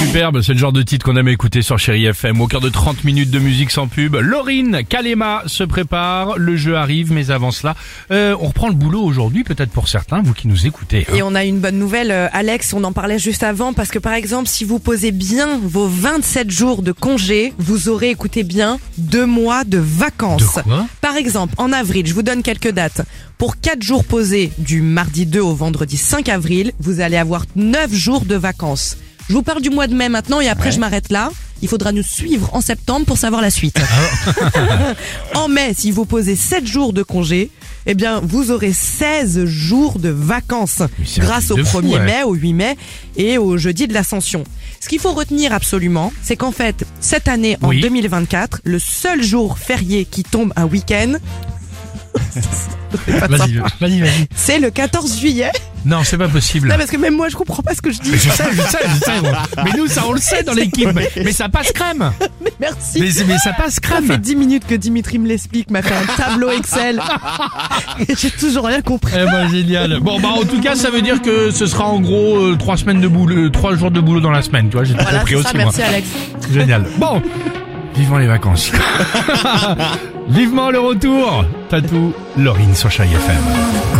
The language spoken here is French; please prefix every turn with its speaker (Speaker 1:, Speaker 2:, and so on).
Speaker 1: Superbe, c'est le genre de titre qu'on aime écouter sur Chéri FM. Au cœur de 30 minutes de musique sans pub, Laurine Kalema se prépare, le jeu arrive, mais avant cela, euh, on reprend le boulot aujourd'hui, peut-être pour certains, vous qui nous écoutez. hein.
Speaker 2: Et on a une bonne nouvelle, euh, Alex, on en parlait juste avant, parce que par exemple, si vous posez bien vos 27 jours de congé, vous aurez, écoutez bien, deux mois de vacances.
Speaker 1: De quoi?
Speaker 2: Par exemple, en avril, je vous donne quelques dates. Pour 4 jours posés du mardi 2 au vendredi 5 avril, vous allez avoir 9 jours de vacances. Je vous parle du mois de mai maintenant et après je m'arrête là. Il faudra nous suivre en septembre pour savoir la suite. en mai, si vous posez 7 jours de congé, eh bien, vous aurez 16 jours de vacances grâce au
Speaker 1: truc de fou,
Speaker 2: 1er
Speaker 1: ouais.
Speaker 2: mai, au 8 mai et au jeudi de l'Ascension. Ce qu'il faut retenir absolument, c'est qu'en fait, cette année, en
Speaker 1: Oui.
Speaker 2: 2024, le seul jour férié qui tombe un week-end,
Speaker 1: Vas-y, vas-y, vas-y.
Speaker 2: c'est le 14 juillet.
Speaker 1: Non, c'est pas possible.
Speaker 2: Non, parce que même moi, je comprends pas ce que je dis.
Speaker 1: Mais je sais, je sais, je sais. moi. Mais nous, ça, on le sait dans l'équipe. Mais ça passe crème.
Speaker 2: Merci.
Speaker 1: Mais, mais ça passe
Speaker 2: Ça
Speaker 1: crème.
Speaker 2: fait 10 minutes que Dimitri me l'explique, m'a fait un tableau Excel. Et j'ai toujours rien compris.
Speaker 1: Eh ben génial. Bon bah en tout cas ça veut dire que ce sera en gros euh, trois semaines de boulot, euh, trois jours de boulot dans la semaine. Tu vois, j'ai tout
Speaker 2: Voilà,
Speaker 1: compris
Speaker 2: c'est
Speaker 1: aussi
Speaker 2: ça,
Speaker 1: moi.
Speaker 2: merci Alex.
Speaker 1: Génial. Bon, vivement les vacances. vivement le retour. Tatou, Laurine sur Chai FM.